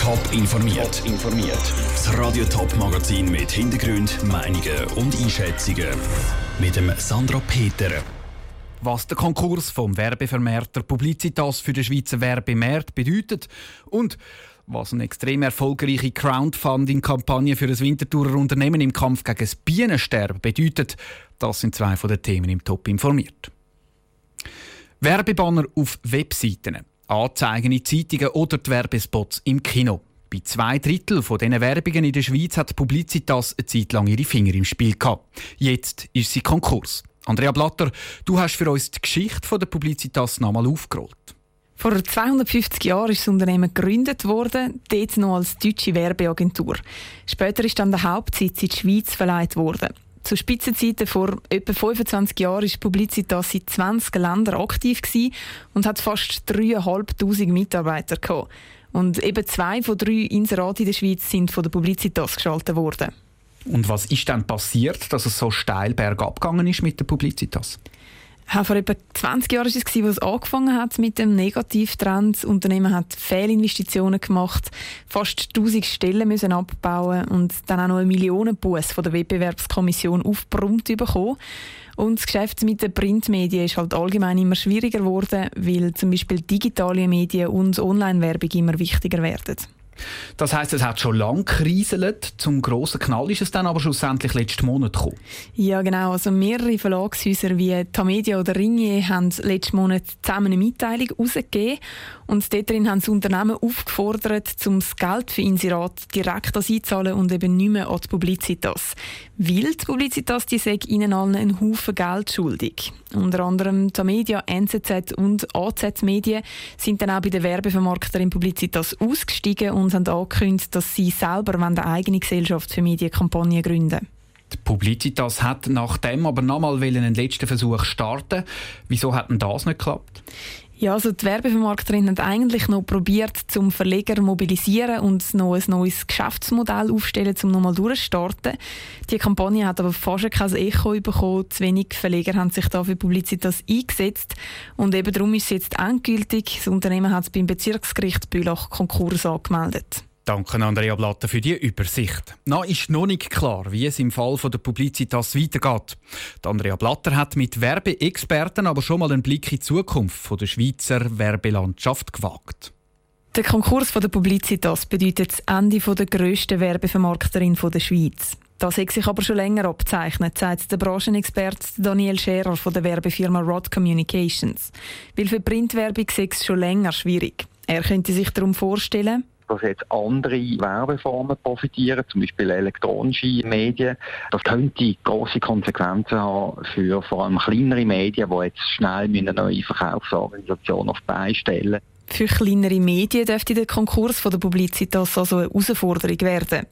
Top informiert. informiert. Das Radio Top Magazin mit Hintergrund, Meinungen und Einschätzungen mit dem Sandra Peter. Was der Konkurs vom Werbevermerter Publicitas für den Schweizer Werbemarkt bedeutet und was eine extrem erfolgreiche Crowdfunding-Kampagne für das Winterthurer Unternehmen im Kampf gegen das Bienensterben bedeutet, das sind zwei von den Themen im Top informiert. Werbebanner auf Webseiten, Anzeigen in Zeitungen oder die Werbespots im Kino. Bei zwei Drittel von diesen Werbungen in der Schweiz hat Publicitas eine Zeit lang ihre Finger im Spiel gehabt. Jetzt ist sie Konkurs. Andrea Blatter, du hast für uns die Geschichte der Publicitas nochmal aufgerollt. Vor 250 Jahren ist das Unternehmen gegründet worden, dort noch als deutsche Werbeagentur. Später ist dann der Hauptsitz in die Schweiz verleiht worden. Zu Spitzenzeiten vor etwa 25 Jahren war Publicitas in 20 Ländern aktiv und hat fast 3'500 Mitarbeiter gehabt. Und eben zwei von drei Inseraten in der Schweiz sind von der Publicitas geschaltet worden. Und was ist dann passiert, dass es so steil bergab gegangen ist mit der Publicitas? Vor etwa 20 Jahren war es, als es angefangen hat mit dem Negativtrend. Das Unternehmen hat Fehlinvestitionen gemacht, fast 1000 Stellen müssen abbauen und dann auch noch einen Millionenbus von der Wettbewerbskommission aufgebrummt bekommen. Und das Geschäft mit den Printmedien ist halt allgemein immer schwieriger geworden, weil zum Beispiel digitale Medien und Online-Werbung immer wichtiger werden. Das heißt, es hat schon lange kriselt. Zum grossen Knall ist es dann aber schlussendlich letzten Monat gekommen. Ja, genau. Also mehrere Verlagshäuser wie Tamedia oder Ringier haben letzten Monat zusammen eine Mitteilung herausgegeben. Und dort drin haben das Unternehmen aufgefordert, das Geld für Inserat direkt einzahlen und eben nicht mehr an die Publicitas. Weil die Publicitas, die sagt ihnen allen einen Haufen Geld schuldig. Unter anderem Tamedia, NZZ und AZ Medien sind dann auch bei der Werbevermarkterin Publicitas ausgestiegen und haben angekündigt, dass sie selber eine eigene Gesellschaft für Medienkampagnen gründen die Publicitas hat nach dem aber nochmal einen letzten Versuch starten. Wieso hat denn das nicht geklappt? Ja, also die Werbevermarkterin hat eigentlich noch probiert, zum Verleger mobilisieren und noch ein neues Geschäftsmodell aufstellen, um nochmal durchzustarten. Die Kampagne hat aber fast kein Echo bekommen. Zu wenig Verleger haben sich da für Publicitas eingesetzt. Und eben darum ist es jetzt endgültig. Das Unternehmen hat es beim Bezirksgericht Bülach Konkurs angemeldet. Danke Andrea Blatter für die Übersicht. Na ist noch nicht klar, wie es im Fall von der Publicitas weitergeht. Die Andrea Blatter hat mit Werbeexperten aber schon mal einen Blick in die Zukunft von der Schweizer Werbelandschaft gewagt. Der Konkurs von der Publicitas bedeutet das Ende der grössten Werbevermarkterin der Schweiz. Das hat sich aber schon länger abzeichnet, sagt der Branchenexperte Daniel Scherer von der Werbefirma Rod Communications. Weil für Printwerbung sei es schon länger schwierig. Er könnte sich darum vorstellen, dass jetzt andere Werbeformen profitieren, zum Beispiel elektronische Medien. Das könnte große Konsequenzen haben für vor allem kleinere Medien, die jetzt schnell eine neue Verkaufsorganisation auf die Beine stellen für kleinere Medien dürfte der Konkurs von der Publicitas also eine Herausforderung werden.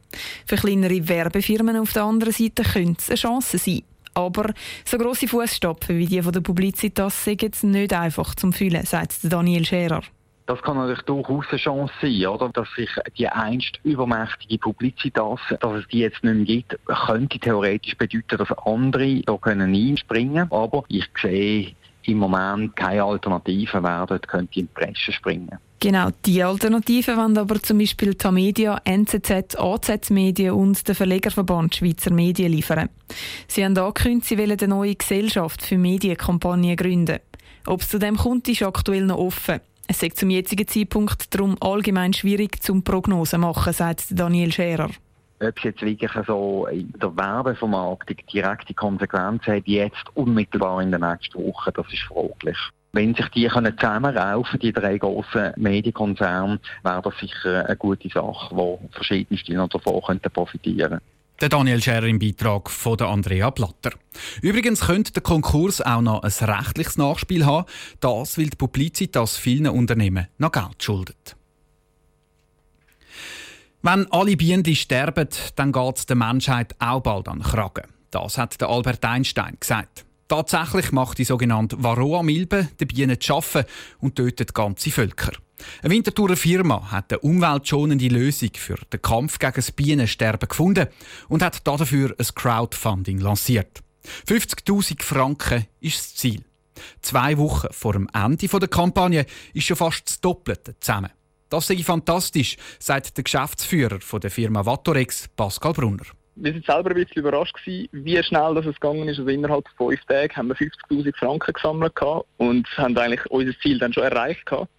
Für kleinere Werbefirmen auf der anderen Seite könnte es eine Chance sein. Aber so grosse Fußstapfen wie die von der Publicitas sind jetzt nicht einfach zum Fühlen, sagt Daniel Scherer. Das kann natürlich durchaus eine Chance sein, oder? Dass sich die einst übermächtige Publicitas, dass es die jetzt nicht mehr gibt, könnte theoretisch bedeuten, dass andere da können einspringen können. Aber ich sehe im Moment keine Alternativen wer dort könnte in die Presse springen. Genau, die Alternativen wollen aber zum Beispiel Tamedia, NZZ, AZ Medien und der Verlegerverband Schweizer Medien liefern. Sie haben angekündigt, sie wollen eine neue Gesellschaft für Medienkampagnen gründen. Ob es zu dem kommt, ist aktuell noch offen. Es ist zum jetzigen Zeitpunkt darum allgemein schwierig zum Prognosen machen, sagt Daniel Scherer. Ob es jetzt wirklich so in der Werbevermarktung direkte Konsequenzen hat, jetzt unmittelbar in den nächsten Wochen, das ist fraglich. Wenn sich die können zusammenraufen, die drei grossen Medienkonzerne, wäre das sicher eine gute Sache, wo verschiedenste davon profitieren könnten. Der Daniel Scherer im Beitrag von Andrea Platter. Übrigens könnte der Konkurs auch noch ein rechtliches Nachspiel haben. Das, weil die Publicitas vielen Unternehmen noch Geld schuldet. Wenn alle Bienen sterben, dann geht es der Menschheit auch bald an den Kragen. Das hat der Albert Einstein gesagt. Tatsächlich macht die sogenannte Varroa-Milbe den Bienen zu arbeiten und tötet ganze Völker. Eine Winterthurer Firma hat eine umweltschonende Lösung für den Kampf gegen das Bienensterben gefunden und hat dafür ein Crowdfunding lanciert. 50.000 Franken ist das Ziel. Zwei Wochen vor dem Ende der Kampagne ist schon fast das Doppelte zusammen. Das sei fantastisch, sagt der Geschäftsführer der Firma Vatorex, Pascal Brunner. Wir sind selber ein bisschen überrascht gewesen, wie schnell das gegangen ist. Also innerhalb von fünf Tagen haben wir 50.000 Franken gesammelt und haben eigentlich unser Ziel dann schon erreicht gehabt.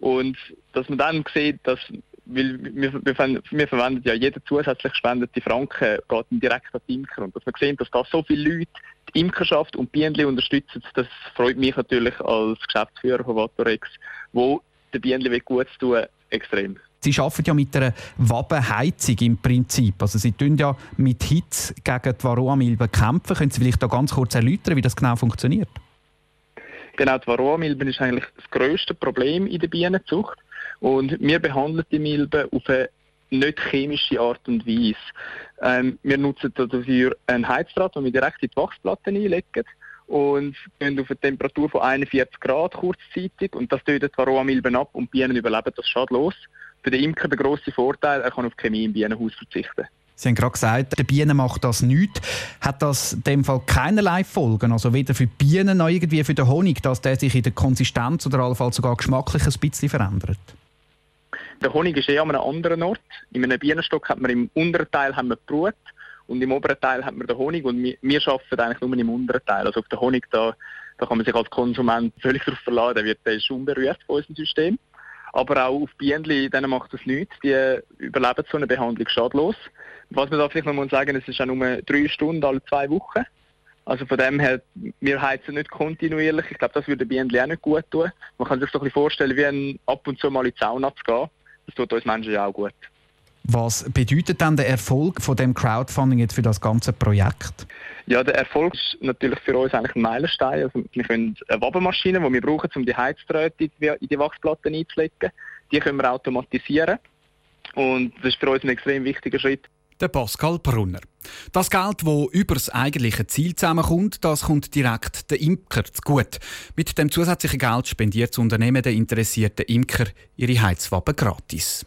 Und dass man dann sieht, dass weil wir, wir, wir, verwenden ja jeden zusätzlich gespendete Franken geht direkt an die Imker. Und dass wir sehen, dass da so viele Leute die Imkerschaft und Bienen unterstützen, das freut mich natürlich als Geschäftsführer von Vatorex, wo den Bienen gut zu tun, extrem. Sie arbeiten ja mit einer Wabenheizung im Prinzip. Also Sie tun ja mit Hitze gegen die Varroa-Milben kämpfen. Können Sie vielleicht da ganz kurz erläutern, wie das genau funktioniert? Genau, die Varroa-Milben ist eigentlich das grösste Problem in der Bienenzucht. Und wir behandeln die Milben auf eine nicht chemische Art und Weise. Ähm, wir nutzen dafür ein Heizdraht, das wir direkt in die Wachsplatten einlegen und gehen auf eine Temperatur von 41 Grad kurzzeitig und das tötet Varroa-Milben ab und Bienen überleben das schadlos. Für den Imker der grosse Vorteil, er kann auf Chemie im Bienenhaus verzichten. Sie haben gerade gesagt, der Bienen macht das nicht. Hat das in dem Fall keinerlei Folgen? Also weder für die Bienen noch irgendwie für den Honig, dass der sich in der Konsistenz oder allenfalls sogar geschmacklich ein bisschen verändert? Der Honig ist eh an einem anderen Ort. In einem Bienenstock hat man im unteren Teil haben wir Brut und im oberen Teil hat man den Honig und wir, wir arbeiten eigentlich nur im unteren Teil. Also auf den Honig da, da kann man sich als Konsument völlig darauf verlassen, der, wird, der ist unberührt von unserem System. Aber auch auf Bienen, denen macht das nichts. Die überleben so eine Behandlung schadlos. Was man da vielleicht noch mal sagen, es ist auch nur drei Stunden alle zwei Wochen. Also von dem her, wir heizen nicht kontinuierlich. Ich glaube, das würde Bienen auch nicht gut tun. Man kann sich so ein bisschen vorstellen, wie ein ab und zu mal in die Sauna zu gehen. Das tut uns Menschen ja auch gut. Was bedeutet dann der Erfolg von dem Crowdfunding jetzt für das ganze Projekt? Ja, der Erfolg ist natürlich für uns eigentlich ein Meilenstein. Also wir können eine Wabenmaschine, die wir brauchen, um die Heizdrähte in die Wachsplatten einzulegen, die können wir automatisieren. Und das ist für uns ein extrem wichtiger Schritt. Der Pascal Brunner. Das Geld, das über das eigentliche Ziel zusammenkommt, das kommt direkt den Imker gut. Mit dem zusätzlichen Geld spendiert das Unternehmen den interessierten Imker ihre Heizwaben gratis.